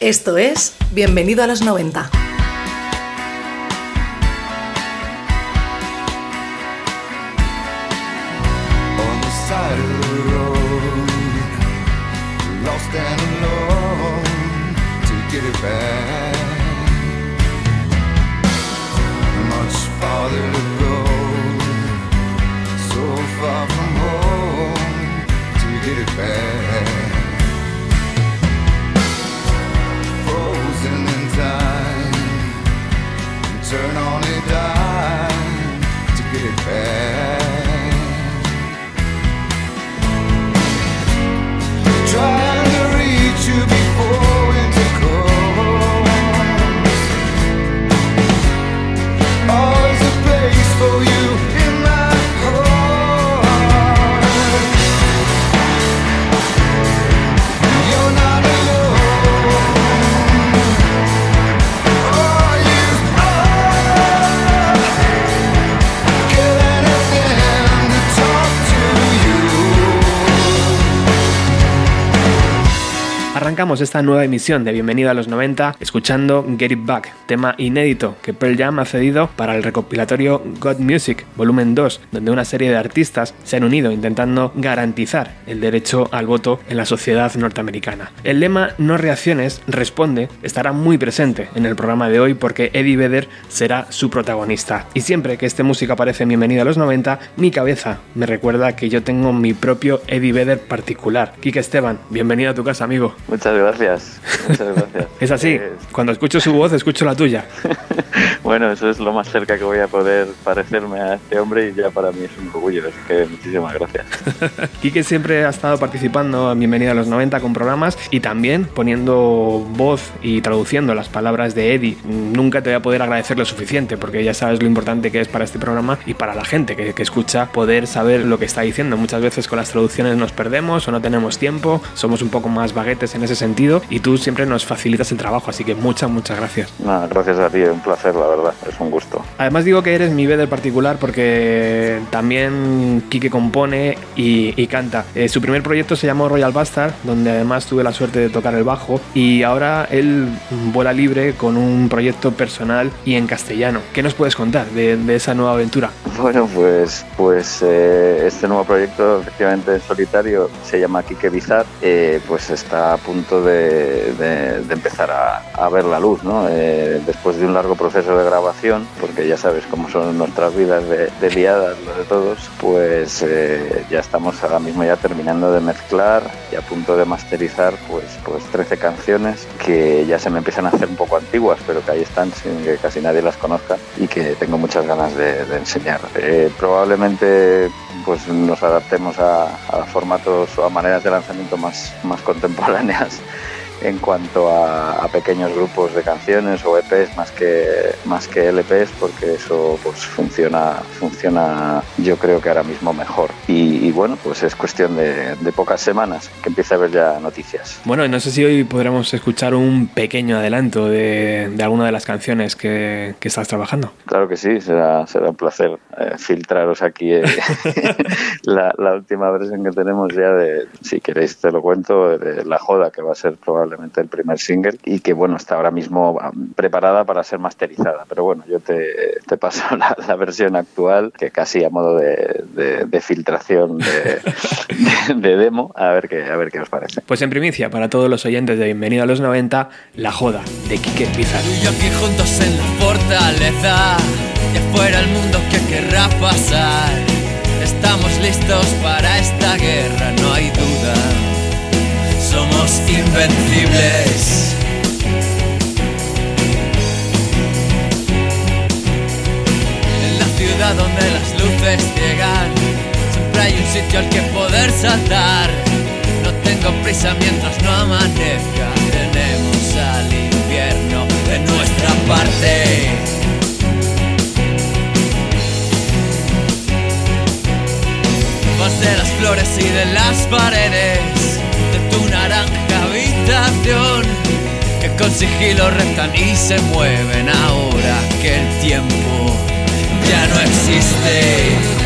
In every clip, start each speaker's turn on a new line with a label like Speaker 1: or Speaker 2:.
Speaker 1: Esto es Bienvenido a los 90.
Speaker 2: Esta nueva emisión de Bienvenido a los 90 escuchando Get It Back, tema inédito que Pearl Jam ha cedido para el recopilatorio God Music, volumen 2, donde una serie de artistas se han unido intentando garantizar el derecho al voto en la sociedad norteamericana. El lema No reacciones, responde, estará muy presente en el programa de hoy porque Eddie Vedder será su protagonista. Y siempre que este música aparece en Bienvenido a los 90, mi cabeza me recuerda que yo tengo mi propio Eddie Vedder particular. Kike Esteban, bienvenido a tu casa, amigo.
Speaker 3: Muchas gracias. Muchas gracias.
Speaker 2: es así. Eh, Cuando escucho su voz, escucho la tuya.
Speaker 3: bueno, eso es lo más cerca que voy a poder parecerme a este hombre y ya para mí es un orgullo. Así que muchísimas gracias.
Speaker 2: Quique siempre ha estado participando en Bienvenida a los 90 con programas y también poniendo voz y traduciendo las palabras de Eddie. Nunca te voy a poder agradecer lo suficiente porque ya sabes lo importante que es para este programa y para la gente que, que escucha poder saber lo que está diciendo. Muchas veces con las traducciones nos perdemos o no tenemos tiempo, somos un poco más baguetes en ese sentido y tú siempre nos facilitas el trabajo, así que muchas, muchas gracias.
Speaker 3: gracias a ti, un placer, la verdad, es un gusto.
Speaker 2: Además digo que eres mi del particular porque también Kike compone y, canta. Eh, su primer proyecto se llamó Royal Bastard, donde además tuve la suerte de tocar el bajo y ahora él vuela libre con un proyecto personal y en castellano. ¿Qué nos puedes contar de, esa nueva aventura?
Speaker 3: Bueno, pues, pues eh, este nuevo proyecto, efectivamente en solitario, se llama Kike Bizar, eh, pues está a punto de, empezar a, ver la luz, ¿no? Eh, después de un largo proceso de grabación, porque ya sabes cómo son nuestras vidas de, de liadas, lo de todos, pues eh, ya estamos ahora mismo ya terminando de mezclar y a punto de masterizar pues, pues 13 canciones que ya se me empiezan a hacer un poco antiguas, pero que ahí están sin que casi nadie las conozca y que tengo muchas ganas de, enseñar. Eh, probablemente pues nos adaptemos a, a, formatos o a maneras de lanzamiento más, más contemporáneas en cuanto a, pequeños grupos de canciones o EPs más que más que LPs porque eso pues funciona funciona yo creo que ahora mismo mejor. Y, bueno pues es cuestión de, pocas semanas que empiece a haber ya noticias.
Speaker 2: Bueno no sé si hoy podremos escuchar un pequeño adelanto de, alguna de las canciones que, estás trabajando.
Speaker 3: Claro que sí será será un placer eh, filtraros aquí eh, la, la, última versión que tenemos ya de si queréis te lo cuento de la joda que va a ser probable el primer single y que bueno está ahora mismo preparada para ser masterizada. Pero bueno yo te, te paso la, versión actual que casi a modo de, de, filtración de, demo a ver qué a ver qué os parece.
Speaker 2: Pues en primicia para todos los oyentes de Bienvenido a los 90 la joda de Quique Pizarro.
Speaker 4: Y aquí juntos en la fortaleza y afuera el mundo que querrá pasar. Estamos listos para esta guerra no hay duda somos invencibles. En la ciudad donde las luces llegan, siempre hay un sitio al que poder saltar. No tengo prisa mientras no amanezca, tenemos al invierno de nuestra parte. De las flores y de las paredes con sigilo restan y se mueven ahora que el tiempo ya no existe.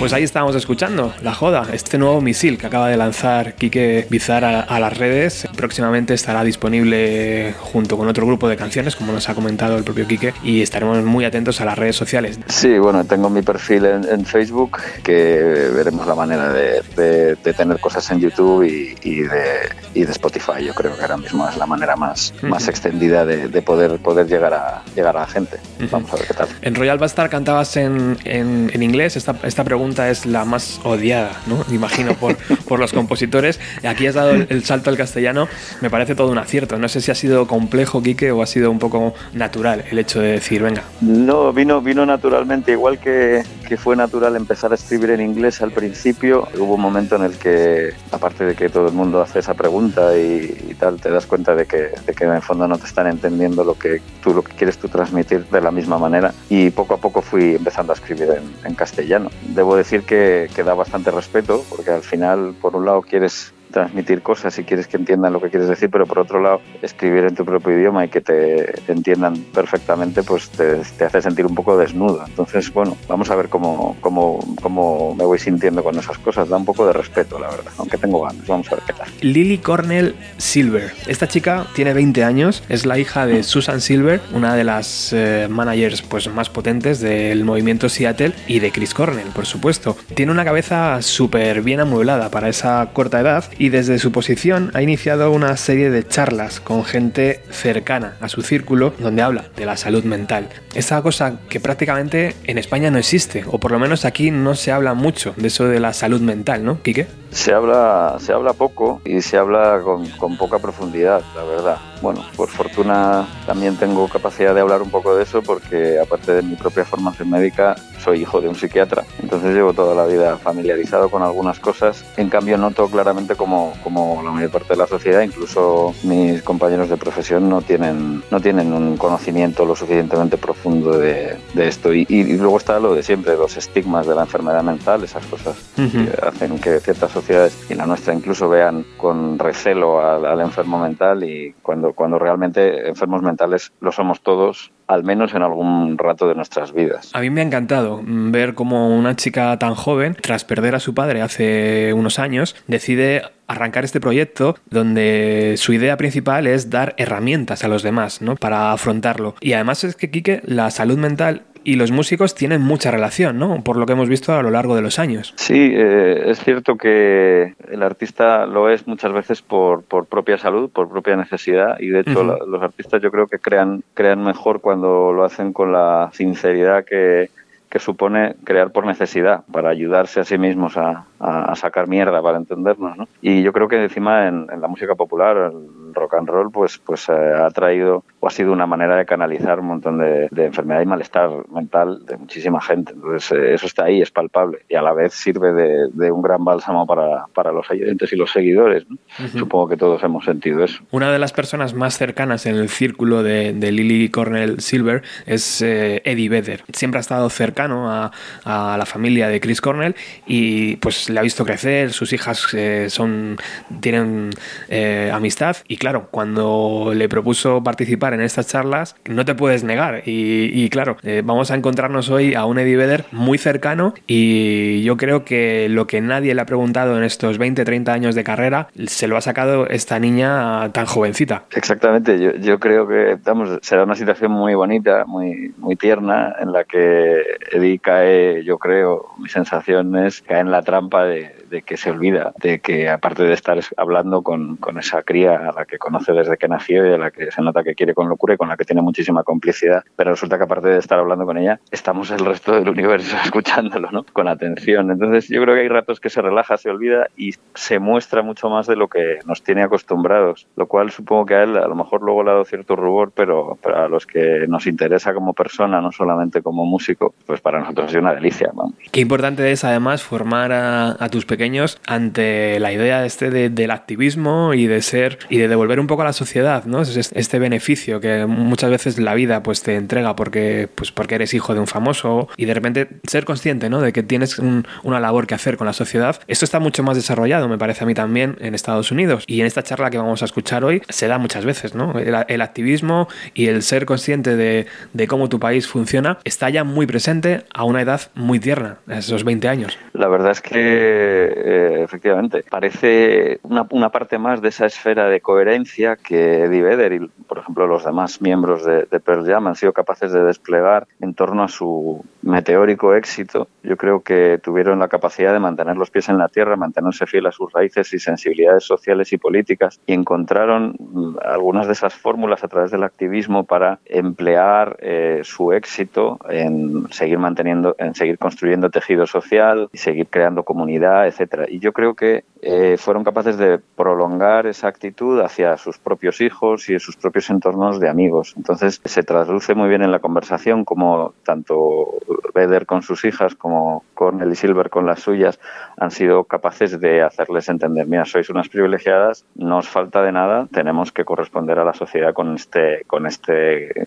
Speaker 2: Pues ahí estábamos escuchando La Joda, este nuevo misil que acaba de lanzar Quique Bizar a, las redes. Próximamente estará disponible junto con otro grupo de canciones, como nos ha comentado el propio Quique, y estaremos muy atentos a las redes sociales.
Speaker 3: Sí, bueno, tengo mi perfil en, Facebook, que veremos la manera de, tener cosas en YouTube y, de, de, Spotify. Yo creo que ahora mismo es la manera más, más extendida de, poder, poder llegar, a, llegar a la gente. Vamos a ver qué tal.
Speaker 2: En Royal Bastard cantabas en, en, en inglés, esta, esta pregunta es la más odiada, ¿no? Imagino, por, por los compositores. Aquí has dado el, salto al castellano, me parece todo un acierto. No sé si ha sido complejo, Quique, o ha sido un poco natural el hecho de decir, venga.
Speaker 3: No, vino, vino naturalmente, igual que, que fue natural empezar a escribir en inglés al principio. Hubo un momento en el que, aparte de que todo el mundo hace esa pregunta y, tal, te das cuenta de que, de que en el fondo no te están entendiendo lo que tú lo que quieres tú transmitir de la misma manera. Y poco a poco fui empezando a escribir en, en castellano. Debo decir que, que da bastante respeto, porque al final, por un lado, quieres transmitir cosas y quieres que entiendan lo que quieres decir, pero por otro lado, escribir en tu propio idioma y que te entiendan perfectamente, pues te, hace sentir un poco desnudo. Entonces, bueno, vamos a ver cómo, cómo, cómo me voy sintiendo con esas cosas. Da un poco de respeto, la verdad, aunque tengo ganas. Vamos a ver qué tal.
Speaker 2: Lily Cornell Silver. Esta chica tiene 20 años, es la hija de Susan Silver, una de las eh, managers pues, más potentes del movimiento Seattle y de Chris Cornell, por supuesto. Tiene una cabeza súper bien amueblada para esa corta edad y desde su posición ha iniciado una serie de charlas con gente cercana a su círculo donde habla de la salud mental. Esa cosa que prácticamente en España no existe, o por lo menos aquí no se habla mucho de eso de la salud mental, ¿no, Quique?
Speaker 3: Se habla, se habla poco y se habla con, con poca profundidad, la verdad. Bueno, por fortuna también tengo capacidad de hablar un poco de eso porque aparte de mi propia formación médica, soy hijo de un psiquiatra. Entonces llevo toda la vida familiarizado con algunas cosas. En cambio noto claramente como, como la mayor parte de la sociedad, incluso mis compañeros de profesión no tienen, no tienen un conocimiento lo suficientemente profundo de, de esto. Y, y, luego está lo de siempre, los estigmas de la enfermedad mental, esas cosas que hacen que ciertas sociedades y la nuestra incluso vean con recelo al, al enfermo mental y cuando cuando, realmente enfermos mentales lo somos todos, al menos en algún rato de nuestras vidas.
Speaker 2: A mí me ha encantado ver cómo una chica tan joven, tras perder a su padre hace unos años, decide arrancar este proyecto donde su idea principal es dar herramientas a los demás, ¿no? Para afrontarlo. Y además es que, Quique, la salud mental y los músicos tienen mucha relación, ¿no? Por lo que hemos visto a lo largo de los años.
Speaker 3: Sí, eh, es cierto que el artista lo es muchas veces por, por propia salud, por propia necesidad, y de hecho los artistas yo creo que crean, crean mejor cuando lo hacen con la sinceridad que, que supone crear por necesidad, para ayudarse a sí mismos a, a, sacar mierda, para entendernos. ¿no? Y yo creo que encima en, en la música popular, el rock and roll, pues, pues eh, ha traído o ha sido una manera de canalizar un montón de, de, enfermedad y malestar mental de muchísima gente. Entonces eh, eso está ahí, es palpable y a la vez sirve de, de un gran bálsamo para, para, los oyentes y los seguidores. ¿no? Uh -huh. Supongo que todos hemos sentido eso.
Speaker 2: Una de las personas más cercanas en el círculo de, de Lily Cornell Silver es eh, Eddie Vedder. Siempre ha estado cercano a, a, la familia de Chris Cornell y pues le ha visto crecer, sus hijas eh, son, tienen eh, amistad y claro, cuando le propuso participar en estas charlas, no te puedes negar y, claro, eh, vamos a encontrarnos hoy a un Eddie Vedder muy cercano y yo creo que lo que nadie le ha preguntado en estos 20, 30 años de carrera, se lo ha sacado esta niña tan jovencita.
Speaker 3: Exactamente, yo, yo creo que vamos, será una situación muy bonita, muy, muy tierna, en la que Eddie cae, yo creo, mi sensación es, cae en la trampa de, de que se olvida, de que aparte de estar hablando con, con, esa cría a la que conoce desde que nació y a la que se nota que quiere con locura y con la que tiene muchísima complicidad, pero resulta que aparte de estar hablando con ella, estamos el resto del universo escuchándolo, ¿no? Con atención. Entonces yo creo que hay ratos que se relaja, se olvida y se muestra mucho más de lo que nos tiene acostumbrados, lo cual supongo que a él a lo mejor luego le ha dado cierto rubor, pero para los que nos interesa como persona, no solamente como músico, pues para nosotros sido una delicia. Vamos.
Speaker 2: Qué importante es además formar a, a tus pequeños ante la idea este del activismo y de ser y de devolver un poco a la sociedad, ¿no? Este beneficio que muchas veces la vida pues te entrega porque, pues, porque eres hijo de un famoso y de repente ser consciente, ¿no? De que tienes una labor que hacer con la sociedad. Esto está mucho más desarrollado, me parece a mí también, en Estados Unidos. Y en esta charla que vamos a escuchar hoy se da muchas veces, ¿no? El, activismo y el ser consciente de, de cómo tu país funciona está ya muy presente a una edad muy tierna, a esos 20 años.
Speaker 3: La verdad es que eh, efectivamente parece una, una, parte más de esa esfera de coherencia que Eddie Vedder y, por ejemplo, los demás miembros de, de Pearl Jam han sido capaces de desplegar en torno a su meteórico éxito. Yo creo que tuvieron la capacidad de mantener los pies en la tierra, mantenerse fiel a sus raíces y sensibilidades sociales y políticas y encontraron mm, algunas de esas fórmulas a través del activismo para emplear eh, su éxito en seguir manteniendo, en seguir construyendo tejido social y seguir creando comunidad, etcétera. Y yo creo que eh, fueron capaces de prolongar esa actitud hacia sus propios hijos y sus propios entornos de amigos. Entonces se traduce muy bien en la conversación como tanto Vedder con sus hijas como Cornel y Silver con las suyas han sido capaces de hacerles entender, mira, sois unas privilegiadas, no os falta de nada, tenemos que corresponder a la sociedad con este, con este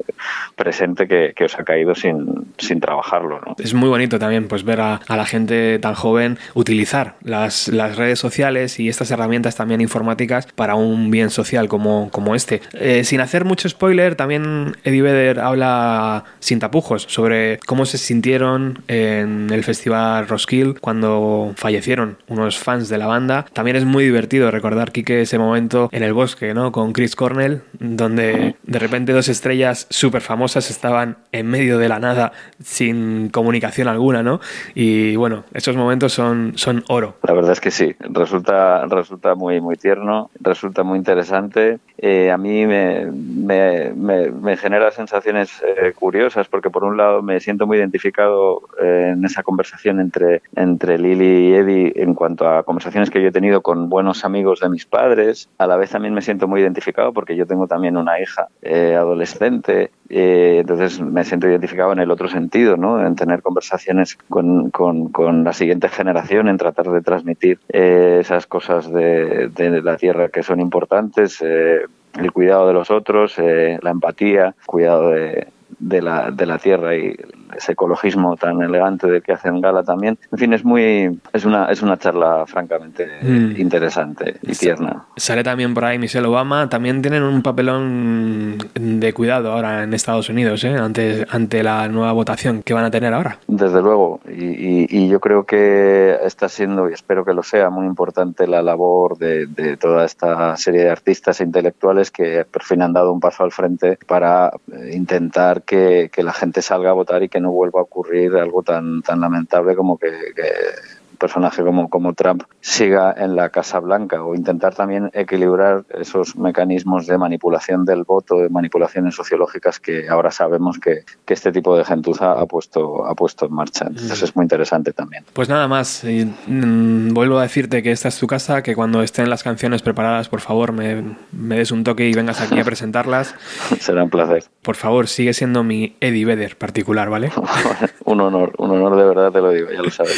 Speaker 3: presente que, os ha caído sin, sin trabajarlo.
Speaker 2: Es muy bonito también pues ver a, la gente tan joven utilizar las, las redes sociales y estas herramientas también informáticas para un bien social como, como este. Eh, sin hacer mucho spoiler, también Eddie Vedder habla sin tapujos sobre cómo se sintieron en el festival Roskilde cuando fallecieron unos fans de la banda. También es muy divertido recordar, Kike, ese momento en el bosque, ¿no? Con Chris Cornell, donde de repente dos estrellas súper famosas estaban en medio de la nada sin comunicación alguna, ¿no? Y bueno, esos momentos son, son oro.
Speaker 3: La verdad es que sí resulta, resulta muy, muy tierno, resulta muy interesante. Eh, a mí me, me, genera sensaciones eh, curiosas porque por un lado me siento muy identificado eh, en esa conversación entre, entre Lili y Eddie en cuanto a conversaciones que yo he tenido con buenos amigos de mis padres. A la vez también me siento muy identificado porque yo tengo también una hija adolescente eh, entonces me siento identificado en el otro sentido, ¿no? en tener conversaciones con, con, la siguiente generación, en tratar de transmitir eh, esas cosas de, de, la tierra que son importantes, eh, el cuidado de los otros, la empatía, cuidado de, de, la, de la tierra y ese ecologismo tan elegante del que hacen gala también. En fin, es muy es una es una charla francamente mm. interesante y tierna.
Speaker 2: Sale también por ahí Michelle Obama, también tienen un papelón de cuidado ahora en Estados Unidos, ¿eh? ante, ante la nueva votación que van a tener ahora.
Speaker 3: Desde luego, y, y, yo creo que está siendo, y espero que lo sea, muy importante la labor de, de toda esta serie de artistas e intelectuales que por fin han dado un paso al frente para eh, intentar que, que la gente salga a votar y que no vuelva a ocurrir algo tan, tan lamentable como que, un personaje como, como Trump siga en la Casa Blanca o intentar también equilibrar esos mecanismos de manipulación del voto, de manipulaciones sociológicas que ahora sabemos que, que este tipo de gentuza ha puesto, ha puesto en marcha. Entonces mm. es muy interesante también.
Speaker 2: Pues nada más, y, mm, vuelvo a decirte que esta es tu casa, que cuando estén las canciones preparadas, por favor, me, me des un toque y vengas aquí a presentarlas.
Speaker 3: Será un placer.
Speaker 2: Por favor, sigue siendo mi Eddie Vedder particular, ¿vale?
Speaker 3: un honor, un honor de verdad te lo digo, ya lo sabes.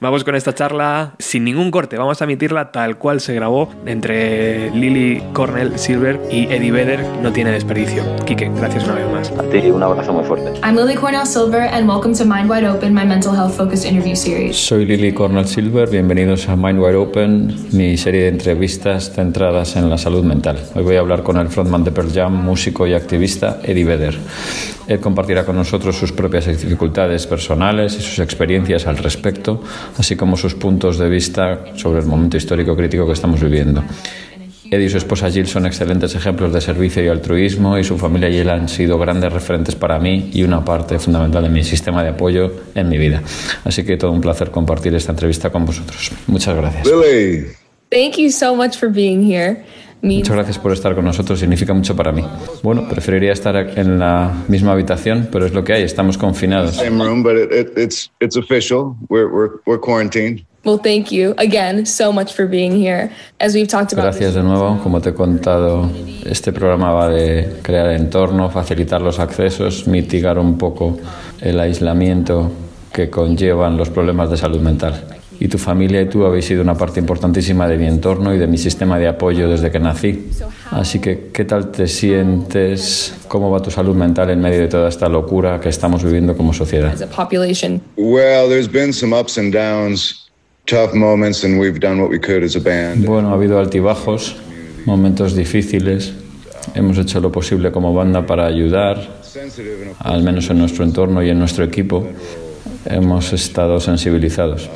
Speaker 2: Vamos con esta charla sin ningún corte, vamos a emitirla tal cual se grabó entre Lily Cornell Silver y Eddie Vedder, no tiene desperdicio. Quique, gracias una vez más.
Speaker 3: A ti, un abrazo muy fuerte.
Speaker 5: I'm Lily Cornell Silver and welcome to Mind Wide Open, my mental health focused interview series.
Speaker 6: Soy Lily Cornell Silver, bienvenidos a Mind Wide Open, mi serie de entrevistas centradas en la salud mental. Hoy voy a hablar con el frontman de Pearl Jam, músico y activista Eddie Vedder. Él compartirá con nosotros sus propias dificultades personales y sus experiencias al respecto, así como sus puntos de vista sobre el momento histórico crítico que estamos viviendo. Eddie y su esposa Jill son excelentes ejemplos de servicio y altruismo y su familia Jill han sido grandes referentes para mí y una parte fundamental de mi sistema de apoyo en mi vida. Así que todo un placer compartir esta entrevista con vosotros. Muchas gracias.
Speaker 5: Billy. Thank you so much for being here.
Speaker 6: Muchas gracias por estar con nosotros, significa mucho para mí. Bueno, preferiría estar en la misma habitación, pero es lo que hay, estamos confinados.
Speaker 5: Well, thank you again so much for being here. As we've talked about.
Speaker 6: Gracias de nuevo. Como te he contado, este programa va de crear entorno, facilitar los accesos, mitigar un poco el aislamiento que conllevan los problemas de salud mental. Y tu familia y tú habéis sido una parte importantísima de mi entorno y de mi sistema de apoyo desde que nací. Así que, ¿qué tal te sientes? ¿Cómo va tu salud mental en medio de toda esta locura que estamos viviendo como sociedad? Bueno, ha habido altibajos, momentos difíciles. Hemos hecho lo posible como banda para ayudar, al menos en nuestro entorno y en nuestro equipo. Hemos estado sensibilizados.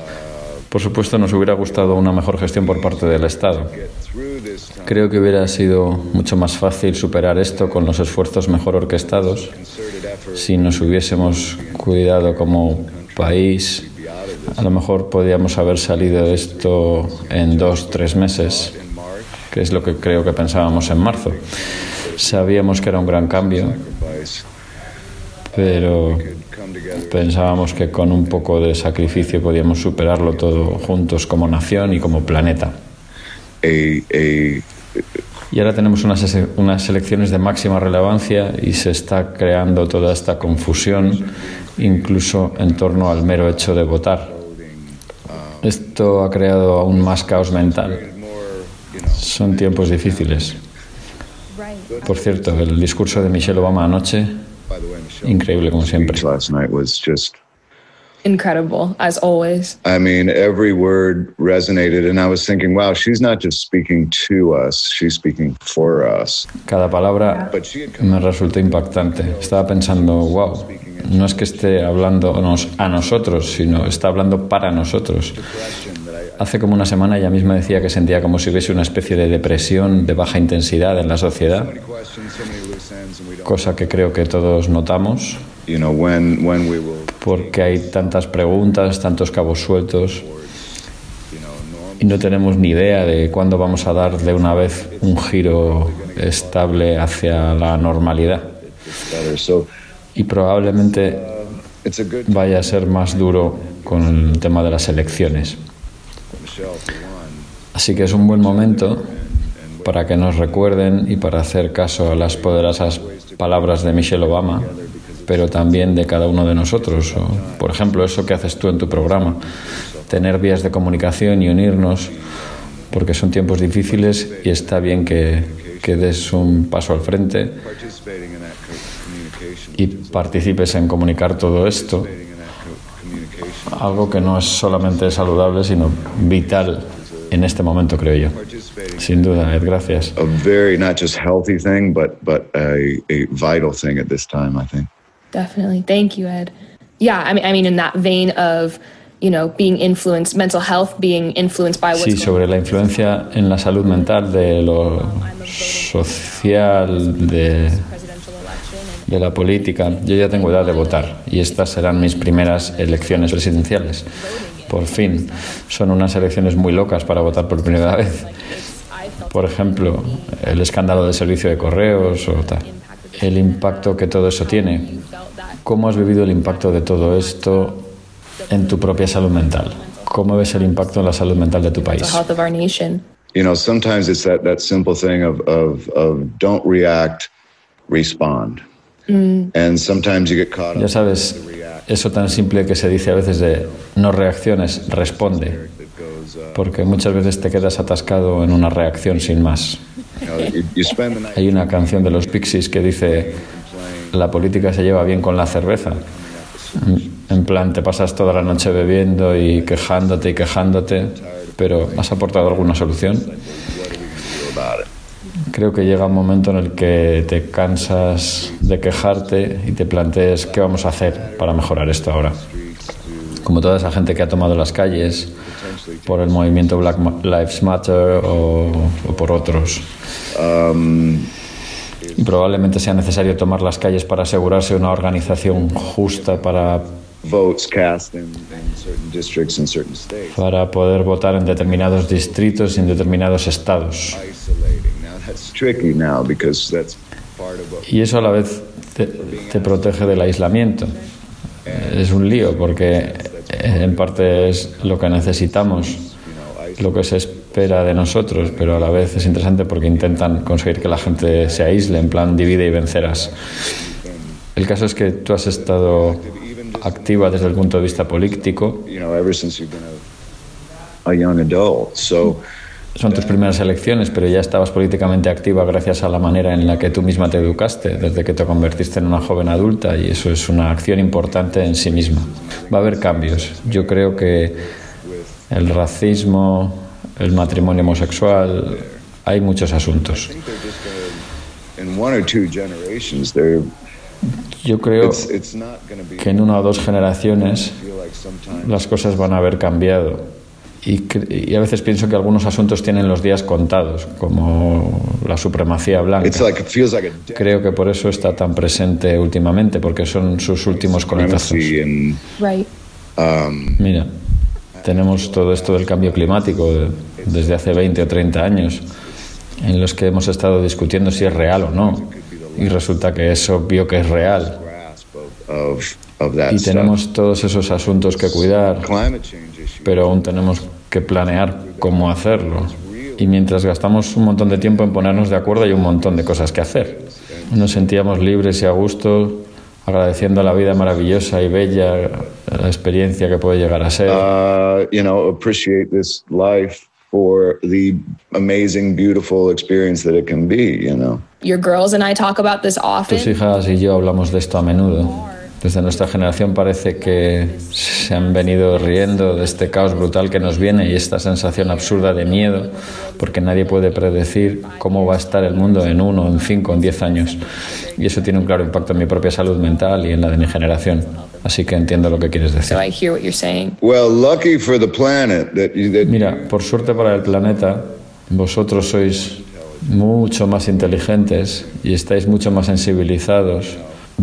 Speaker 6: Por supuesto, nos hubiera gustado una mejor gestión por parte del Estado. Creo que hubiera sido mucho más fácil superar esto con los esfuerzos mejor orquestados si nos hubiésemos cuidado como país. A lo mejor podíamos haber salido de esto en dos, tres meses, que es lo que creo que pensábamos en marzo. Sabíamos que era un gran cambio, pero pensábamos que con un poco de sacrificio podíamos superarlo todo juntos como nación y como planeta. Y ahora tenemos unas, unas elecciones de máxima relevancia y se está creando toda esta confusión, incluso en torno al mero hecho de votar. Esto ha creado aún más caos mental. Son tiempos difíciles. Por cierto, el discurso de Michelle Obama anoche Increíble como siempre.
Speaker 5: Last night was just incredible as always. I mean, every word resonated and I was thinking, wow, she's not just speaking to us, she's speaking for us.
Speaker 6: Cada palabra me resultó impactante. Estaba pensando, wow, no es que esté hablándonos a nosotros, sino está hablando para nosotros. Hace como una semana ella misma decía que sentía como si hubiese una especie de depresión de baja intensidad en la sociedad, cosa que creo que todos notamos, porque hay tantas preguntas, tantos cabos sueltos, y no tenemos ni idea de cuándo vamos a dar de una vez un giro estable hacia la normalidad. Y probablemente vaya a ser más duro con el tema de las elecciones. Así que es un buen momento para que nos recuerden y para hacer caso a las poderosas palabras de Michelle Obama, pero también de cada uno de nosotros. por ejemplo, eso que haces tú en tu programa, tener vías de comunicación y unirnos, porque son tiempos difíciles y está bien que, que des un paso al frente y participes en comunicar todo esto algo que no es solamente saludable, sino vital en este momento, creo yo. Sin duda, Ed, gracias.
Speaker 5: A very not just healthy thing, but but a, a vital thing at this time, I think. Definitely. Thank you, Ed. Yeah, I mean, I mean, in that vein of you know, being influenced, mental health being influenced by what's
Speaker 6: Sí, sobre la influencia en la salud mental de lo social, de de la política, yo ya tengo edad de votar y estas serán mis primeras elecciones presidenciales. Por fin, son unas elecciones muy locas para votar por primera vez. Por ejemplo, el escándalo del servicio de correos o tal. El impacto que todo eso tiene. ¿Cómo has vivido el impacto de todo esto en tu propia salud mental? ¿Cómo ves el impacto en la salud mental de tu país?
Speaker 5: You know, sometimes it's that, that simple thing of, of, of don't react, respond.
Speaker 6: Mm. Ya sabes, eso tan simple que se dice a veces de no reacciones, responde. Porque muchas veces te quedas atascado en una reacción sin más. Hay una canción de los Pixies que dice, la política se lleva bien con la cerveza. En plan, te pasas toda la noche bebiendo y quejándote y quejándote, pero ¿has aportado alguna solución? Creo que llega un momento en el que te cansas de quejarte y te plantees qué vamos a hacer para mejorar esto ahora. Como toda esa gente que ha tomado las calles por el movimiento Black Lives Matter o, por otros. y probablemente sea necesario tomar las calles para asegurarse una organización justa para para poder votar en determinados distritos y en determinados estados. Y eso a la vez te, protege del aislamiento. Es un lío porque en parte es lo que necesitamos, lo que se espera de nosotros, pero a la vez es interesante porque intentan conseguir que la gente se aísle, en plan divide y vencerás. El caso es que tú has estado activa desde el punto de vista político a young adult. Son tus primeras elecciones, pero ya estabas políticamente activa gracias a la manera en la que tú misma te educaste, desde que te convertiste en una joven adulta, y eso es una acción importante en sí misma. Va a haber cambios. Yo creo que el racismo, el matrimonio homosexual, hay muchos asuntos. Yo creo que en una o dos generaciones las cosas van a haber cambiado y, a veces pienso que algunos asuntos tienen los días contados, como la supremacía blanca. Creo que por eso está tan presente últimamente, porque son sus últimos conectazos. Um, Mira, tenemos todo esto del cambio climático desde hace 20 o 30 años, en los que hemos estado discutiendo si es real o no. Y resulta que es obvio que es real. Y tenemos todos esos asuntos que cuidar pero aún tenemos que planear cómo hacerlo. Y mientras gastamos un montón de tiempo en ponernos de acuerdo, hay un montón de cosas que hacer. Nos sentíamos libres y a gusto, agradeciendo la vida maravillosa y bella, la experiencia que puede llegar a ser. Uh, you know, appreciate this life for the amazing, beautiful experience that it can be, you know.
Speaker 5: Your girls and I talk about this often.
Speaker 6: Tus hijas y yo hablamos de esto a menudo. Desde nuestra generación parece que se han venido riendo de este caos brutal que nos viene y esta sensación absurda de miedo, porque nadie puede predecir cómo va a estar el mundo en uno, en cinco, en diez años. Y eso tiene un claro impacto en mi propia salud mental y en la de mi generación. Así que entiendo lo que quieres decir. Mira, por suerte para el planeta, vosotros sois mucho más inteligentes y estáis mucho más sensibilizados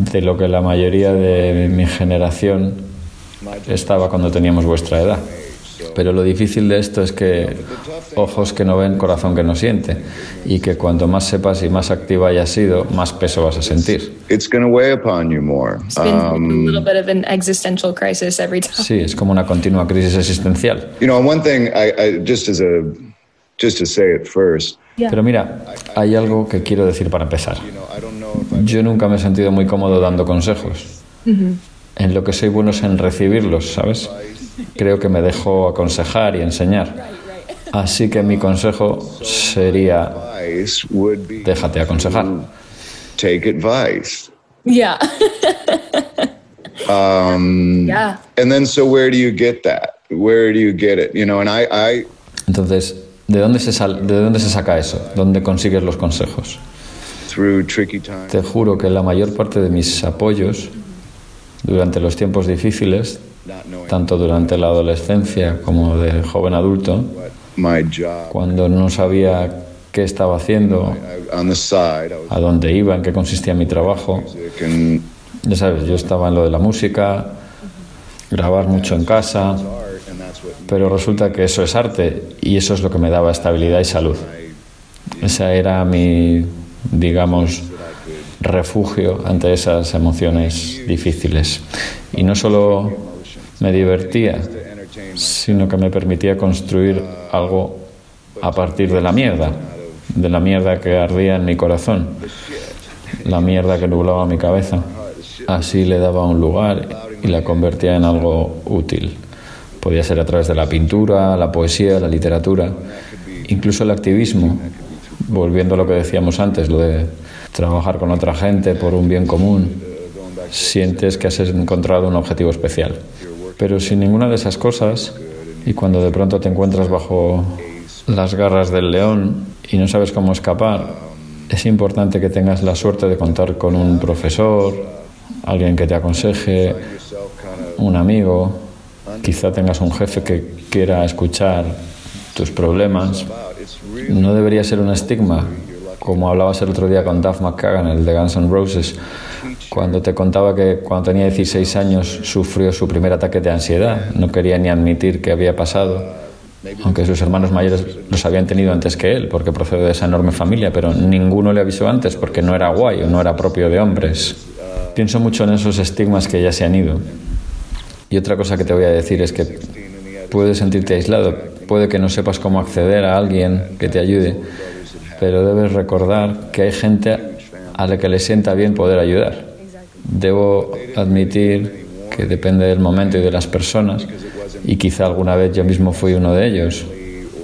Speaker 6: de lo que la mayoría de mi generación estaba cuando teníamos vuestra edad. Pero lo difícil de esto es que ojos que no ven, corazón que no siente. Y que cuanto más sepas y más activa hayas sido, más peso vas a sentir. Sí, es como una continua crisis existencial. Pero mira, hay algo que quiero decir para empezar. Yo nunca me he sentido muy cómodo dando consejos. En lo que soy bueno es en recibirlos, ¿sabes? Creo que me dejo aconsejar y enseñar. Así que mi consejo sería déjate aconsejar.
Speaker 5: Take advice. Yeah.
Speaker 6: um, yeah. And then so where do you get that? Where do you get it? You know, and I, I Entonces, ¿de dónde se sal, de dónde se saca eso? ¿Dónde consigues los consejos? Te juro que la mayor parte de mis apoyos durante los tiempos difíciles, tanto durante la adolescencia como de joven adulto, cuando no sabía qué estaba haciendo, a dónde iba, en qué consistía mi trabajo. Ya sabes, yo estaba en lo de la música, grabar mucho en casa, pero resulta que eso es arte y eso es lo que me daba estabilidad y salud. Esa era mi digamos, refugio ante esas emociones difíciles. Y no solo me divertía, sino que me permitía construir algo a partir de la mierda, de la mierda que ardía en mi corazón, la mierda que nublaba mi cabeza. Así le daba un lugar y la convertía en algo útil. Podía ser a través de la pintura, la poesía, la literatura, incluso el activismo, volviendo a lo que decíamos antes, lo de trabajar con otra gente por un bien común, sientes que has encontrado un objetivo especial. Pero sin ninguna de esas cosas, y cuando de pronto te encuentras bajo las garras del león y no sabes cómo escapar, es importante que tengas la suerte de contar con un profesor, alguien que te aconseje, un amigo, quizá tengas un jefe que quiera escuchar tus problemas no debería ser un estigma, como hablabas el otro día con Duff McKagan, el de Guns N' Roses, cuando te contaba que cuando tenía 16 años sufrió su primer ataque de ansiedad. No quería ni admitir que había pasado, aunque sus hermanos mayores los habían tenido antes que él, porque procede de esa enorme familia, pero ninguno le avisó antes porque no era guay o no era propio de hombres. Pienso mucho en esos estigmas que ya se han ido. Y otra cosa que te voy a decir es que puedes sentirte aislado, Puede que no sepas cómo acceder a alguien que te ayude, pero debes recordar que hay gente a la que le sienta bien poder ayudar. Debo admitir que depende del momento y de las personas, y quizá alguna vez yo mismo fui uno de ellos.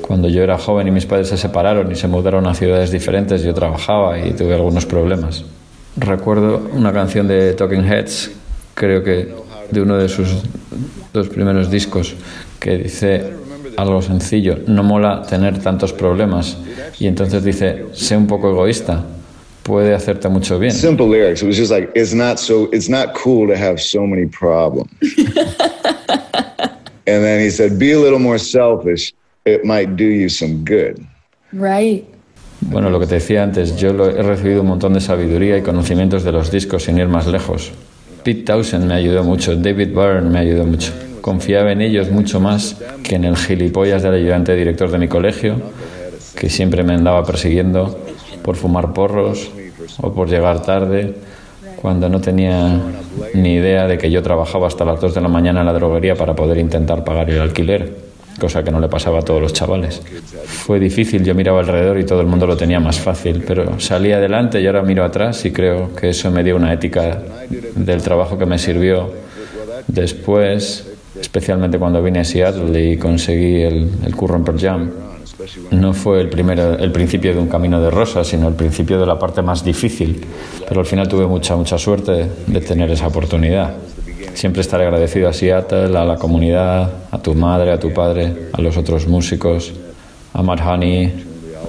Speaker 6: Cuando yo era joven y mis padres se separaron y se mudaron a ciudades diferentes, yo trabajaba y tuve algunos problemas. Recuerdo una canción de Talking Heads, creo que de uno de sus dos primeros discos, que dice algo sencillo, no mola tener tantos problemas. Y entonces dice, sé un poco egoísta, puede hacerte mucho bien.
Speaker 1: Simple lyrics. It was just like, it's not so, it's not cool to have so many problems. and then he said, be a little more selfish. It might do you some good.
Speaker 5: Right.
Speaker 6: Bueno, lo que te decía antes, yo he recibido un montón de sabiduría y conocimientos de los discos sin ir más lejos. Pete Townsend me ayudó mucho, David Byrne me ayudó mucho. Confiaba en ellos mucho más que en el gilipollas del ayudante director de mi colegio, que siempre me andaba persiguiendo por fumar porros o por llegar tarde, cuando no tenía ni idea de que yo trabajaba hasta las 2 de la mañana en la droguería para poder intentar pagar el alquiler cosa que no le pasaba a todos los chavales. Fue difícil, yo miraba alrededor y todo el mundo lo tenía más fácil, pero salí adelante y ahora miro atrás y creo que eso me dio una ética del trabajo que me sirvió después, especialmente cuando vine a Seattle y conseguí el, el curro en Pearl Jam. No fue el, primero, el principio de un camino de rosas, sino el principio de la parte más difícil, pero al final tuve mucha, mucha suerte de tener esa oportunidad. Siempre estaré agradecido a Seattle, a la comunidad, a tu madre, a tu padre, a los otros músicos, a Matt Honey,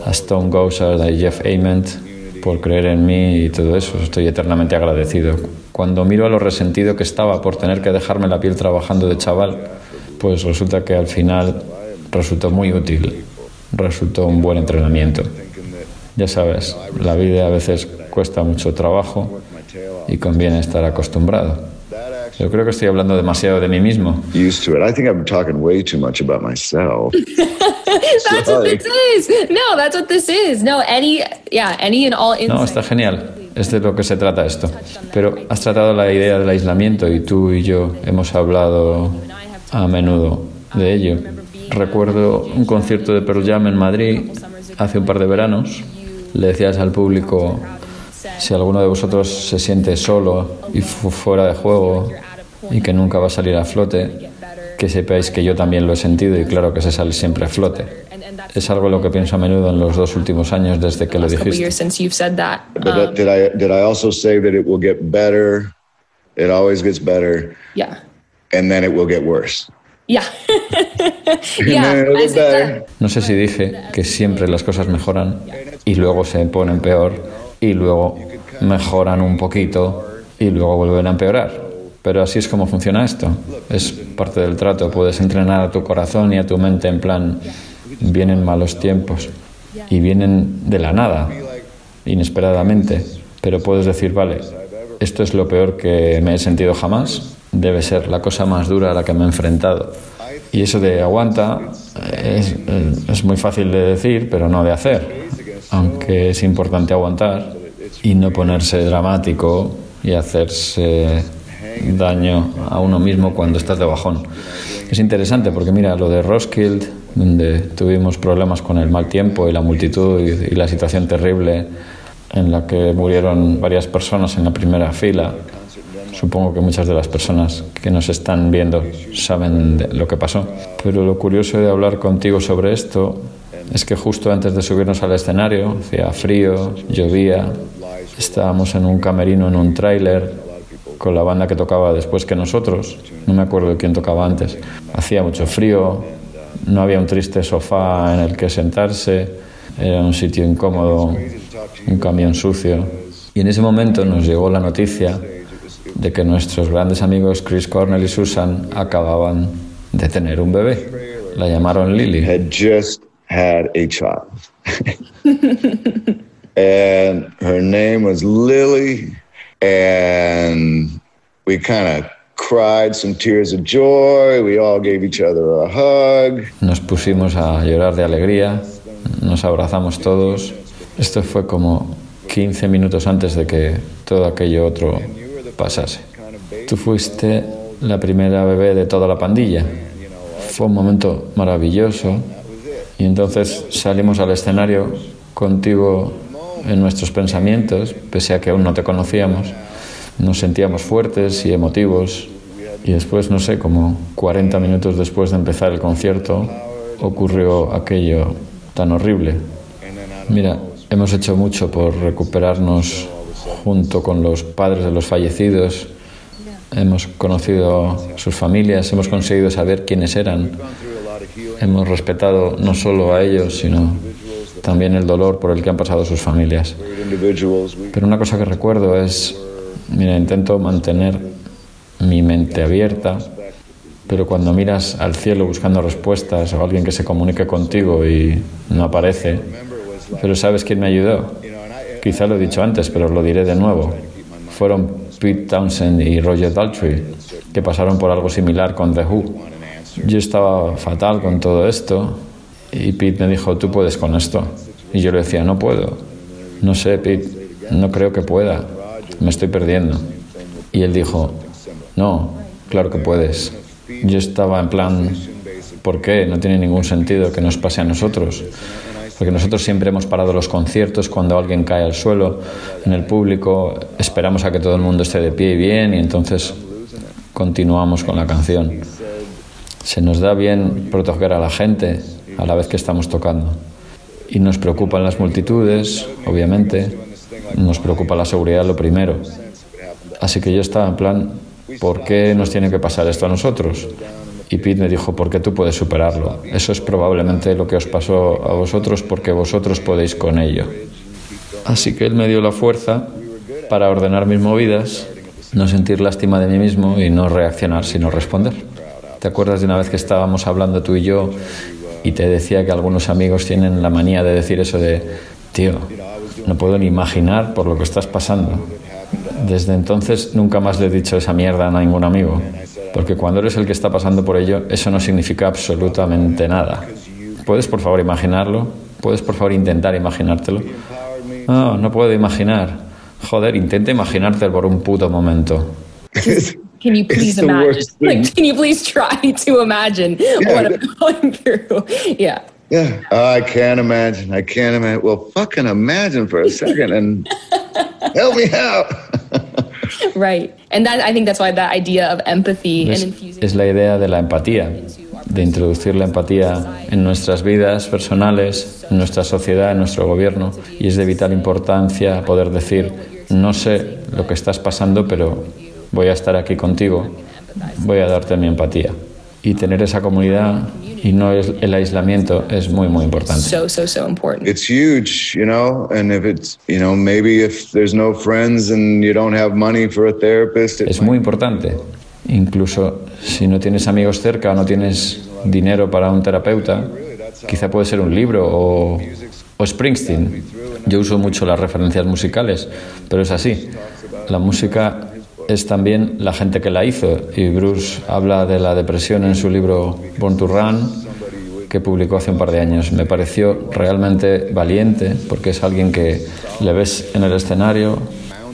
Speaker 6: a Stone Gossard, a Jeff Ament, por creer en mí y todo eso. Estoy eternamente agradecido. Cuando miro a lo resentido que estaba por tener que dejarme la piel trabajando de chaval, pues resulta que al final resultó muy útil, resultó un buen entrenamiento. Ya sabes, la vida a veces cuesta mucho trabajo y conviene estar acostumbrado. Yo creo que estoy hablando demasiado de mí mismo.
Speaker 1: Used to it. I think I'm talking way too much about myself.
Speaker 5: that's what this is. No, that's what this is. No, any, yeah, any and all
Speaker 6: No, está genial. Es de lo que se trata esto. Pero has tratado la idea del aislamiento y tú y yo hemos hablado a menudo de ello. Recuerdo un concierto de Pearl Jam en Madrid hace un par de veranos. Le decías al público, si alguno de vosotros se siente solo y fuera de juego y que nunca va a salir a flote, que sepáis que yo también lo he sentido y claro que se sale siempre a flote. Es algo lo que pienso a menudo en los dos últimos años desde que lo dijiste.
Speaker 1: But did I did I also say that it will get better? It always gets better.
Speaker 5: Yeah.
Speaker 1: And then it will get worse.
Speaker 5: Yeah.
Speaker 1: yeah.
Speaker 6: No sé si dije que siempre las cosas mejoran y luego se ponen peor y luego mejoran un poquito y luego vuelven a empeorar. Pero así es como funciona esto. Es parte del trato. Puedes entrenar a tu corazón y a tu mente en plan, vienen malos tiempos y vienen de la nada, inesperadamente. Pero puedes decir, vale, esto es lo peor que me he sentido jamás. Debe ser la cosa más dura a la que me he enfrentado. Y eso de aguanta es, es muy fácil de decir, pero no de hacer. Aunque es importante aguantar y no ponerse dramático y hacerse daño a uno mismo cuando estás de bajón. Es interesante porque mira, lo de Roskilde, donde tuvimos problemas con el mal tiempo y la multitud y, la situación terrible en la que murieron varias personas en la primera fila. Supongo que muchas de las personas que nos están viendo saben de lo que pasó. Pero lo curioso de hablar contigo sobre esto es que justo antes de subirnos al escenario, hacía frío, llovía, estábamos en un camerino, en un tráiler, con la banda que tocaba después que nosotros, no me acuerdo de quién tocaba antes. Hacía mucho frío, no había un triste sofá en el que sentarse, era un sitio incómodo, un camión sucio. Y en ese momento nos llegó la noticia de que nuestros grandes amigos Chris Cornell y Susan acababan de tener un bebé. La llamaron Lily.
Speaker 1: Had just had a child. and her name was Lily. And we kind of cried some tears of joy. We all gave each other a hug.
Speaker 6: Nos pusimos a llorar de alegría, nos abrazamos todos. Esto fue como 15 minutos antes de que todo aquello otro pasase. Tú fuiste la primera bebé de toda la pandilla. Fue un momento maravilloso y entonces salimos al escenario contigo en nuestros pensamientos, pese a que aún no te conocíamos. Nos sentíamos fuertes y emotivos Y después, no sé, como 40 minutos después de empezar el concierto, ocurrió aquello tan horrible. Mira, hemos hecho mucho por recuperarnos junto con los padres de los fallecidos. Hemos conocido sus familias, hemos conseguido saber quiénes eran. Hemos respetado no solo a ellos, sino también el dolor por el que han pasado sus familias. Pero una cosa que recuerdo es, mira, intento mantener mi mente abierta, pero cuando miras al cielo buscando respuestas o alguien que se comunique contigo y no aparece, pero ¿sabes quién me ayudó? Quizá lo he dicho antes, pero lo diré de nuevo. Fueron Pete Townsend y Roger Daltrey, que pasaron por algo similar con The Who. Yo estaba fatal con todo esto y Pete me dijo, tú puedes con esto. Y yo le decía, no puedo. No sé, Pete, no creo que pueda. Me estoy perdiendo. Y él dijo, no, claro que puedes. Yo estaba en plan, ¿por qué? No tiene ningún sentido que nos pase a nosotros. Porque nosotros siempre hemos parado los conciertos cuando alguien cae al suelo en el público, esperamos a que todo el mundo esté de pie y bien y entonces continuamos con la canción. Se nos da bien proteger a la gente a la vez que estamos tocando. Y nos preocupan las multitudes, obviamente, nos preocupa la seguridad lo primero. Así que yo estaba en plan, ¿por qué nos tiene que pasar esto a nosotros? Y Pete me dijo, ¿por qué tú puedes superarlo? Eso es probablemente lo que os pasó a vosotros porque vosotros podéis con ello. Así que él me dio la fuerza para ordenar mis movidas, no sentir lástima de mí mismo y no reaccionar sino responder. ¿Te acuerdas de una vez que estábamos hablando tú y yo y te decía que algunos amigos tienen la manía de decir eso de, tío, no puedo ni imaginar por lo que estás pasando? Desde entonces nunca más le he dicho esa mierda a ningún amigo, porque cuando eres el que está pasando por ello, eso no significa absolutamente nada. ¿Puedes por favor imaginarlo? ¿Puedes por favor intentar imaginártelo? No, no puedo imaginar. Joder, intenta imaginártelo por un puto momento.
Speaker 5: Can you please imagine? Like, can you please try to imagine yeah, what I'm going through? Yeah.
Speaker 1: Yeah, I can't imagine. I can't imagine. Well, fucking imagine for a second and help me out.
Speaker 5: right. And that I think that's why that idea of empathy
Speaker 6: es,
Speaker 5: and infusing
Speaker 6: es la idea de la empatía, de introducir la empatía en nuestras vidas personales, en nuestra sociedad, en nuestro gobierno. Y es de vital importancia poder decir, no sé lo que estás pasando, pero voy a estar aquí contigo, voy a darte mi empatía. Y tener esa comunidad y no es el aislamiento es muy muy importante.
Speaker 5: So so so important.
Speaker 1: It's huge, you know, and if it's, you know, maybe if there's no friends and you don't have money for a therapist.
Speaker 6: Es muy importante. Incluso si no tienes amigos cerca o no tienes dinero para un terapeuta, quizá puede ser un libro o, o Springsteen. Yo uso mucho las referencias musicales, pero es así. La música es también la gente que la hizo. Y Bruce habla de la depresión en su libro Born to Run, que publicó hace un par de años. Me pareció realmente valiente porque es alguien que le ves en el escenario,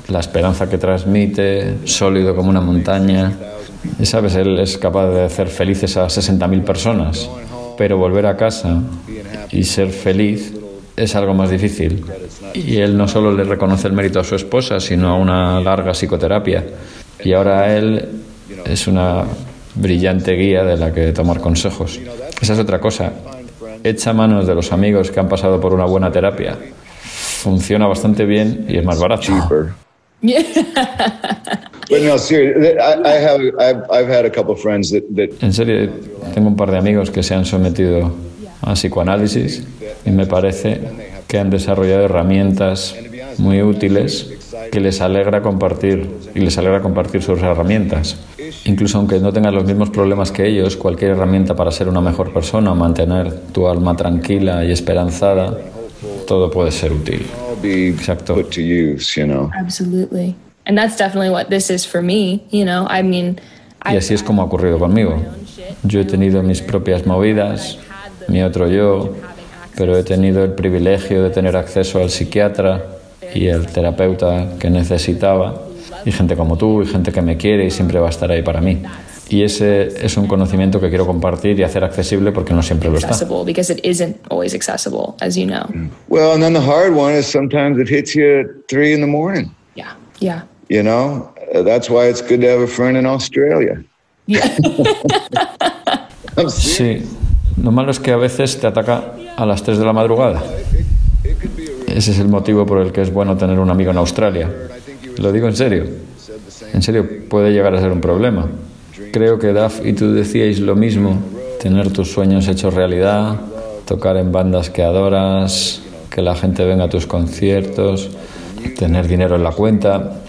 Speaker 6: la esperanza que transmite, sólido como una montaña. Y sabes, él es capaz de hacer felices a 60.000 personas, pero volver a casa y ser feliz es algo más difícil. Y él no solo le reconoce el mérito a su esposa, sino a una larga psicoterapia. Y ahora él es una brillante guía de la que tomar consejos. Esa es otra cosa. Echa manos de los amigos que han pasado por una buena terapia. Funciona bastante bien y es más barato. En serio, tengo un par de amigos que se han sometido a psicoanálisis y me parece que han desarrollado herramientas muy útiles que les alegra compartir y les alegra compartir sus herramientas. Incluso aunque no tengan los mismos problemas que ellos, cualquier herramienta para ser una mejor persona, mantener tu alma tranquila y esperanzada, todo puede ser útil. Exacto.
Speaker 5: Absolutely. And that's definitely what this is for me, you know. I mean,
Speaker 6: y así es como ha ocurrido conmigo. Yo he tenido mis propias movidas, mi otro yo, pero he tenido el privilegio de tener acceso al psiquiatra y el terapeuta que necesitaba, y gente como tú, y gente que me quiere y siempre va a estar ahí para mí. Y ese es un conocimiento que quiero compartir y hacer accesible porque no siempre lo está.
Speaker 5: Because it isn't always accessible, as you know.
Speaker 1: Well, and then the hard one is sometimes it hits you at three in the morning.
Speaker 5: Yeah, yeah.
Speaker 1: You know, that's why it's good to have a friend in Australia.
Speaker 6: sí, lo malo es que a veces te ataca a las 3 de la madrugada. Ese es el motivo por el que es bueno tener un amigo en Australia. Lo digo en serio. En serio, puede llegar a ser un problema. Creo que Duff y tú decíais lo mismo, tener tus sueños hechos realidad, tocar en bandas que adoras, que la gente venga a tus conciertos, tener dinero en la cuenta,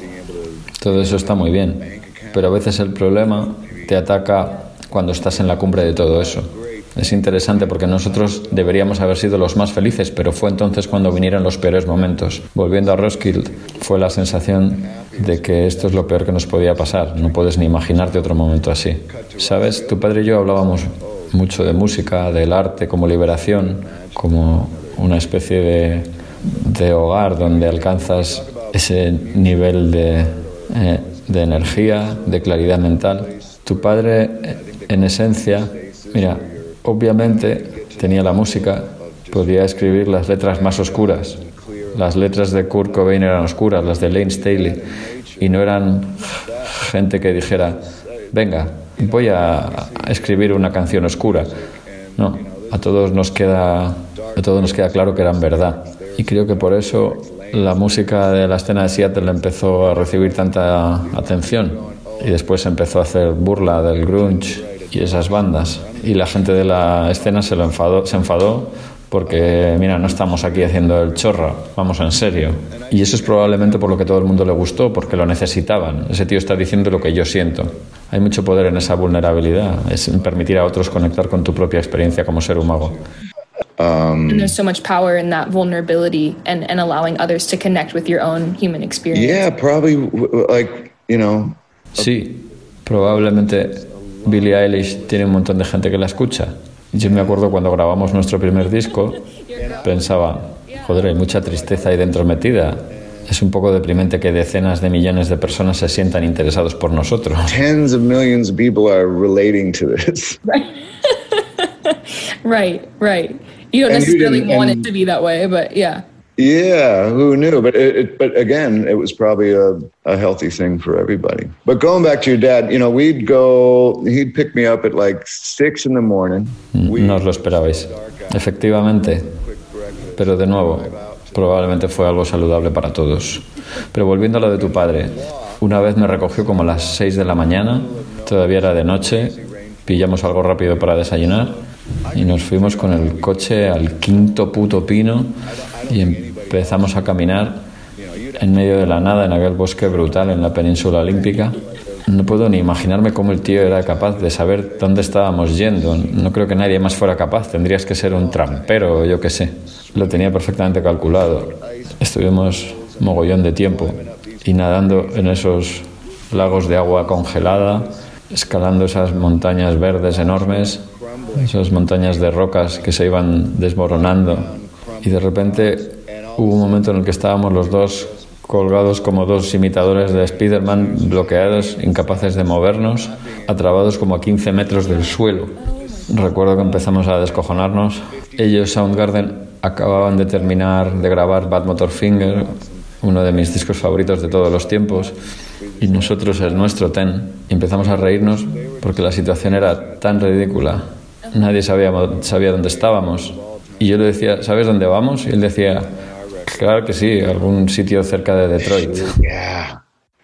Speaker 6: todo eso está muy bien. Pero a veces el problema te ataca cuando estás en la cumbre de todo eso. Es interesante porque nosotros deberíamos haber sido los más felices, pero fue entonces cuando vinieron los peores momentos. Volviendo a Roskilde, fue la sensación de que esto es lo peor que nos podía pasar. No puedes ni imaginarte otro momento así. Sabes, tu padre y yo hablábamos mucho de música, del arte como liberación, como una especie de, de hogar donde alcanzas ese nivel de, eh, de energía, de claridad mental. Tu padre, en esencia, mira, Obviamente tenía la música, podía escribir las letras más oscuras. Las letras de Kurt Cobain eran oscuras, las de Lane Staley, y no eran gente que dijera, venga, voy a escribir una canción oscura. No, a todos nos queda, a todos nos queda claro que eran verdad. Y creo que por eso la música de la escena de Seattle empezó a recibir tanta atención y después empezó a hacer burla del grunge y esas bandas. Y la gente de la escena se, lo enfadó, se enfadó porque, mira, no estamos aquí haciendo el chorro, vamos en serio. Y eso es probablemente por lo que todo el mundo le gustó, porque lo necesitaban. Ese tío está diciendo lo que yo siento. Hay mucho poder en esa vulnerabilidad, es permitir a otros conectar con tu propia experiencia como ser humano.
Speaker 5: Um, and there's so much power in that vulnerability and, and allowing others to connect with your own human experience.
Speaker 1: Yeah, probably like, you know.
Speaker 6: Sí, probablemente Billie Eilish tiene un montón de gente que la escucha. Yo me acuerdo cuando grabamos nuestro primer disco, pensaba, joder, hay mucha tristeza ahí dentro metida. Es un poco deprimente que decenas de millones de personas se sientan interesados por nosotros.
Speaker 1: Tens of millions of people are relating to this.
Speaker 5: Right, right. You don't necessarily want it to be that way, but yeah.
Speaker 1: Yeah, who knew? But it, but again, it was probably a, a healthy thing for everybody. But going back to your dad, you know, we'd go, he'd pick me up at like six in the morning.
Speaker 6: Mm, no os lo esperabais. Efectivamente. Pero de nuevo, probablemente fue algo saludable para todos. Pero volviendo a lo de tu padre, una vez me recogió como a las seis de la mañana, todavía era de noche, pillamos algo rápido para desayunar y nos fuimos con el coche al quinto puto pino y empezamos a caminar en medio de la nada en aquel bosque brutal en la península olímpica. No puedo ni imaginarme cómo el tío era capaz de saber dónde estábamos yendo. No creo que nadie más fuera capaz. Tendrías que ser un trampero o yo qué sé. Lo tenía perfectamente calculado. Estuvimos mogollón de tiempo y nadando en esos lagos de agua congelada, escalando esas montañas verdes enormes, esas montañas de rocas que se iban desmoronando y de repente hubo un momento en el que estábamos los dos colgados como dos imitadores de Spider-Man, bloqueados, incapaces de movernos, atrapados como a 15 metros del suelo. Recuerdo que empezamos a descojonarnos. Ellos, Soundgarden, acababan de terminar de grabar Bad Motor Finger, uno de mis discos favoritos de todos los tiempos, y nosotros el nuestro, Ten. Empezamos a reírnos porque la situación era tan ridícula. Nadie sabía dónde estábamos. Y yo le decía, ¿sabes dónde vamos? Y él decía, claro que sí, algún sitio cerca de Detroit.
Speaker 1: Yeah.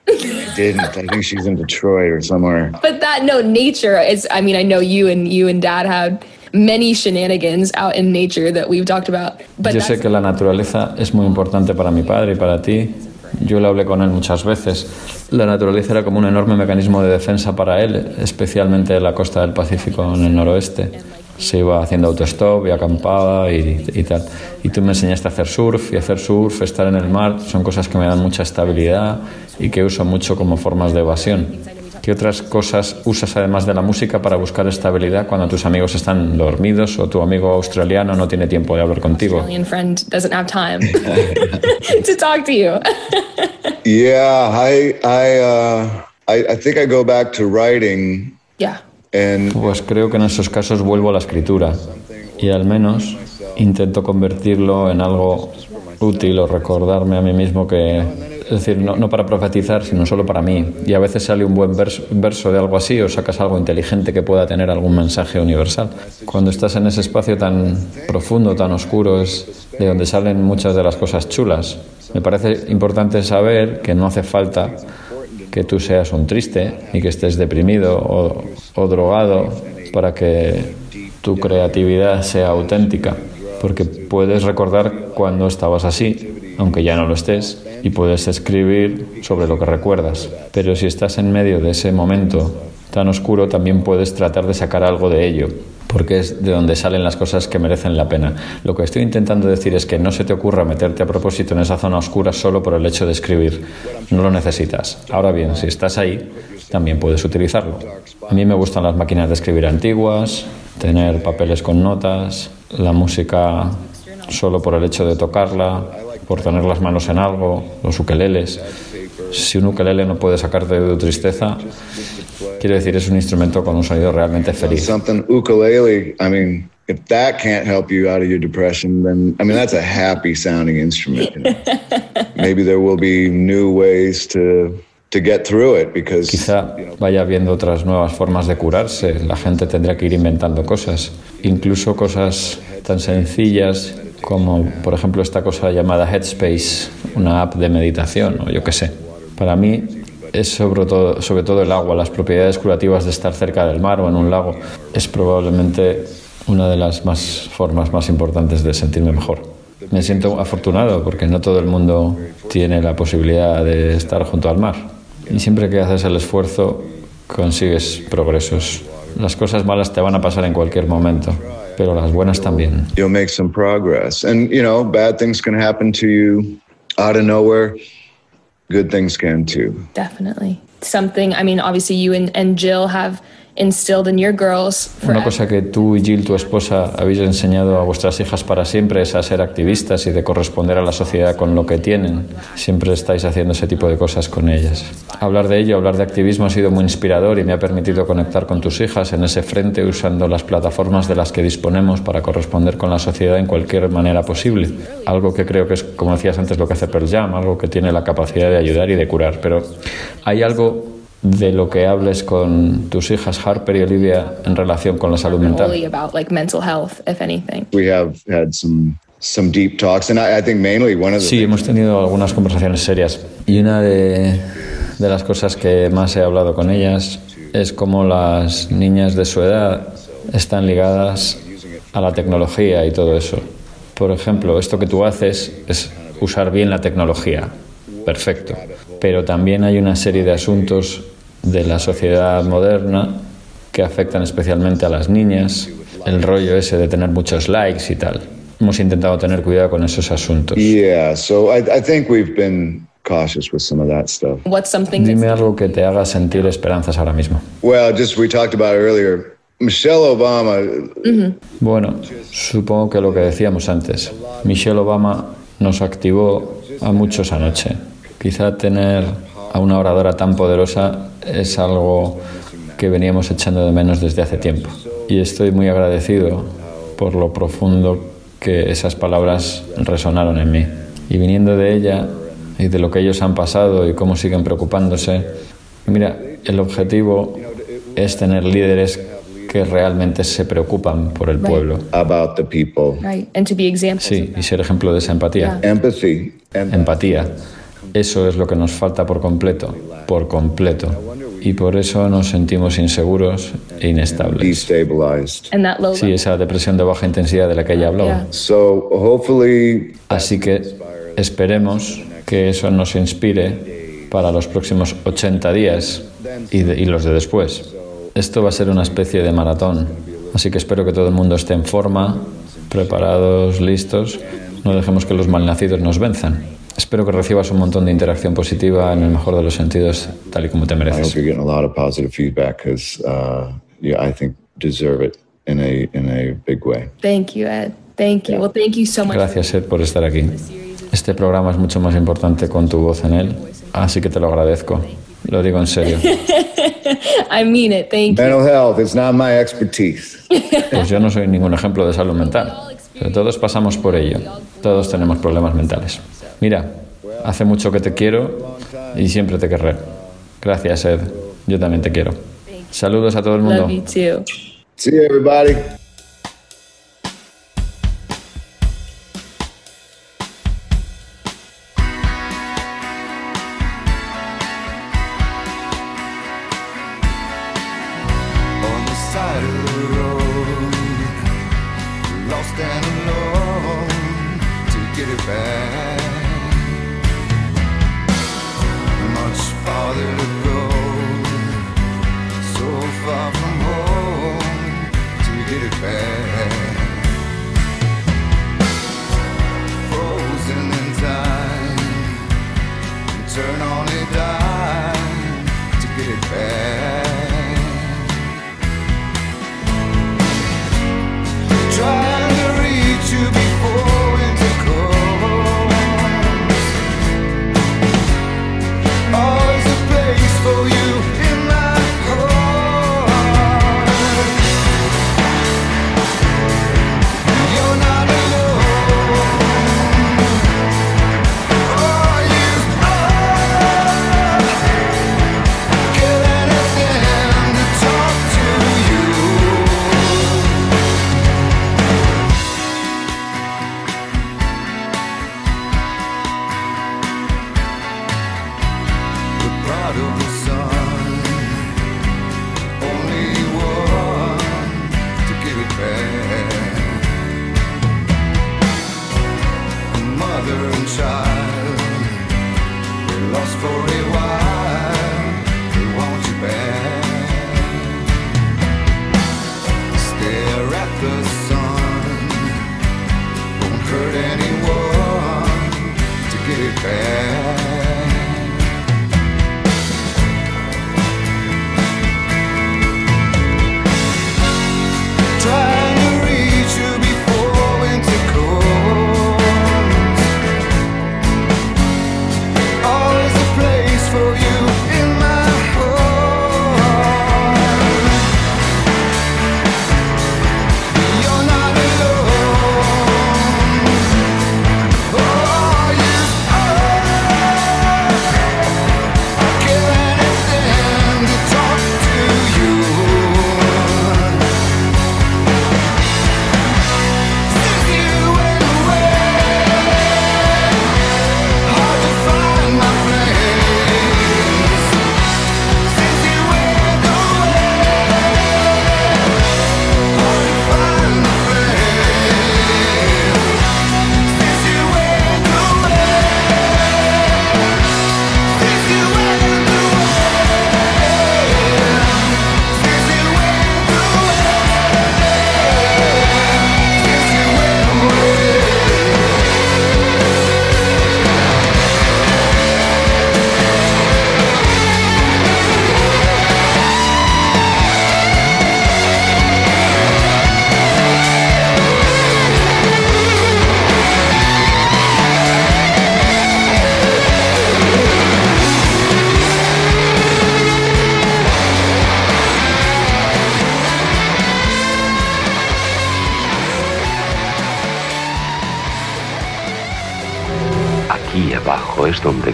Speaker 1: I didn't. I think she's in Detroit or somewhere.
Speaker 5: But that no nature is. I mean, I know you and you and Dad had many shenanigans out in nature that we've talked about.
Speaker 6: But yo sé que la naturaleza es muy importante para mi padre y para ti. Yo le hablé con él muchas veces. La naturaleza era como un enorme mecanismo de defensa para él, especialmente en la costa del Pacífico, en el noroeste se iba haciendo autostop y acampaba y, y, tal. Y tú me enseñaste a hacer surf y hacer surf, estar en el mar, son cosas que me dan mucha estabilidad y que uso mucho como formas de evasión. ¿Qué otras cosas usas además de la música para buscar estabilidad cuando tus amigos están dormidos o tu amigo australiano no tiene tiempo de hablar contigo?
Speaker 1: yeah, I, I, uh, I, I think I go back to writing.
Speaker 5: Yeah.
Speaker 6: Pues creo que en esos casos vuelvo a la escritura y al menos intento convertirlo en algo útil o recordarme a mí mismo que Es decir, no, para profetizar, sino solo para mí. Y a veces sale un buen verso, de algo así o sacas algo inteligente que pueda tener algún mensaje universal. Cuando estás en ese espacio tan profundo, tan oscuro, es de donde salen muchas de las cosas chulas. Me parece importante saber que no hace falta que tú seas un triste y que estés deprimido o, drogado para que tu creatividad sea auténtica, porque puedes recordar cuando estabas así, aunque ya no lo estés, y puedes escribir sobre lo que recuerdas. Pero si estás en medio de ese momento tan oscuro, también puedes tratar de sacar algo de ello, porque es de donde salen las cosas que merecen la pena. Lo que estoy intentando decir es que no se te ocurra meterte a propósito en esa zona oscura solo por el hecho de escribir. No lo necesitas. Ahora bien, si estás ahí, también puedes utilizarlo. A mí me gustan las máquinas de escribir antiguas, tener papeles con notas, la música solo por el hecho de tocarla, por tener las manos en algo, los ukeleles. Si un ukelele no puede sacarte de tu tristeza, quiere decir es un instrumento con un sonido realmente feliz.
Speaker 1: Something ukulele, I mean, if that can't help you out of your depression, then I mean that's a happy sounding instrument. You know? Maybe there will be new ways to to get through it because
Speaker 6: Quizá vaya habiendo otras nuevas formas de curarse. La gente tendría que ir inventando cosas, incluso cosas tan sencillas como por ejemplo esta cosa llamada Headspace, una app de meditación o yo qué sé. Para mí es sobre todo, sobre todo el agua, las propiedades curativas de estar cerca del mar o en un lago. Es probablemente una de las más formas más importantes de sentirme mejor. Me siento afortunado porque no todo el mundo tiene la posibilidad de estar junto al mar. Y siempre que haces el esfuerzo consigues progresos. Las cosas malas te van a pasar en cualquier momento pero las buenas también.
Speaker 1: You'll make some progress. And, you know, bad things can happen to you out of nowhere. Good things can too.
Speaker 5: Definitely. Something, I mean, obviously you and, and Jill have
Speaker 6: Una cosa que tú y Jill, tu esposa, habéis enseñado a vuestras hijas para siempre es a ser activistas y de corresponder a la sociedad con lo que tienen. Siempre estáis haciendo ese tipo de cosas con ellas. Hablar de ello, hablar de activismo ha sido muy inspirador y me ha permitido conectar con tus hijas en ese frente usando las plataformas de las que disponemos para corresponder con la sociedad en cualquier manera posible. Algo que creo que es, como decías antes, lo que hace Pearl Jam, algo que tiene la capacidad de ayudar y de curar. Pero hay algo de lo que hables con tus hijas Harper y Olivia en relación con la salud mental. Sí, hemos tenido algunas conversaciones serias y una de, de las cosas que más he hablado con ellas es cómo las niñas de su edad están ligadas a la tecnología y todo eso. Por ejemplo, esto que tú haces es usar bien la tecnología. Perfecto pero también hay una serie de asuntos de la sociedad moderna que afectan especialmente a las niñas, el rollo ese de tener muchos likes y tal. Hemos intentado tener cuidado con esos asuntos.
Speaker 1: Yeah, so I, I think we've been cautious with some of that stuff.
Speaker 5: What's something
Speaker 6: Dime algo que te haga sentir esperanzas ahora mismo.
Speaker 1: Well, just we talked about earlier. Michelle Obama.
Speaker 6: Mm-hmm. Bueno, supongo que lo que decíamos antes. Michelle Obama nos activó a muchos anoche. Quizá tener a una oradora tan poderosa es algo que veníamos echando de menos desde hace tiempo. Y estoy muy agradecido por lo profundo que esas palabras resonaron en mí. Y viniendo de ella y de lo que ellos han pasado y cómo siguen preocupándose, mira, el objetivo es tener líderes que realmente se preocupan por el pueblo. Sí, y ser ejemplo de esa empatía. Empatía. Eso es lo que nos falta por completo, por completo. Y por eso nos sentimos inseguros e inestables. Sí, esa depresión de baja intensidad de la que ella hablaba. Así que esperemos que eso nos inspire para los próximos 80 días y, y los de después. Esto va a ser una especie de maratón, así que espero que todo el mundo esté en forma, preparados, listos. No dejemos que los malnacidos nos venzan. Espero que recibas un montón de interacción positiva en el mejor de los sentidos, tal y como te mereces. Gracias, Ed, por estar aquí. Este programa es mucho más importante con tu voz en él, así que te lo agradezco. Lo digo en serio.
Speaker 5: I mean it. Thank
Speaker 1: Mental health is not my expertise.
Speaker 6: Pues yo no soy ningún ejemplo de salud mental, pero todos pasamos por ello. Todos tenemos problemas mentales. Mira,
Speaker 1: hace mucho que te quiero y siempre te querré. Gracias, Ed. Yo también te quiero. Saludos a todo el mundo.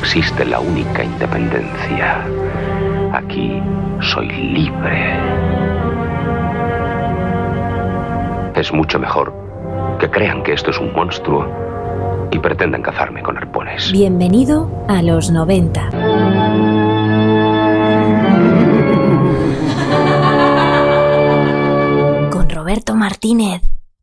Speaker 7: existe la única independencia. Aquí soy libre. Es mucho mejor que crean que esto es un monstruo y pretendan cazarme con arpones.
Speaker 8: Bienvenido a los 90. Roberto Martínez.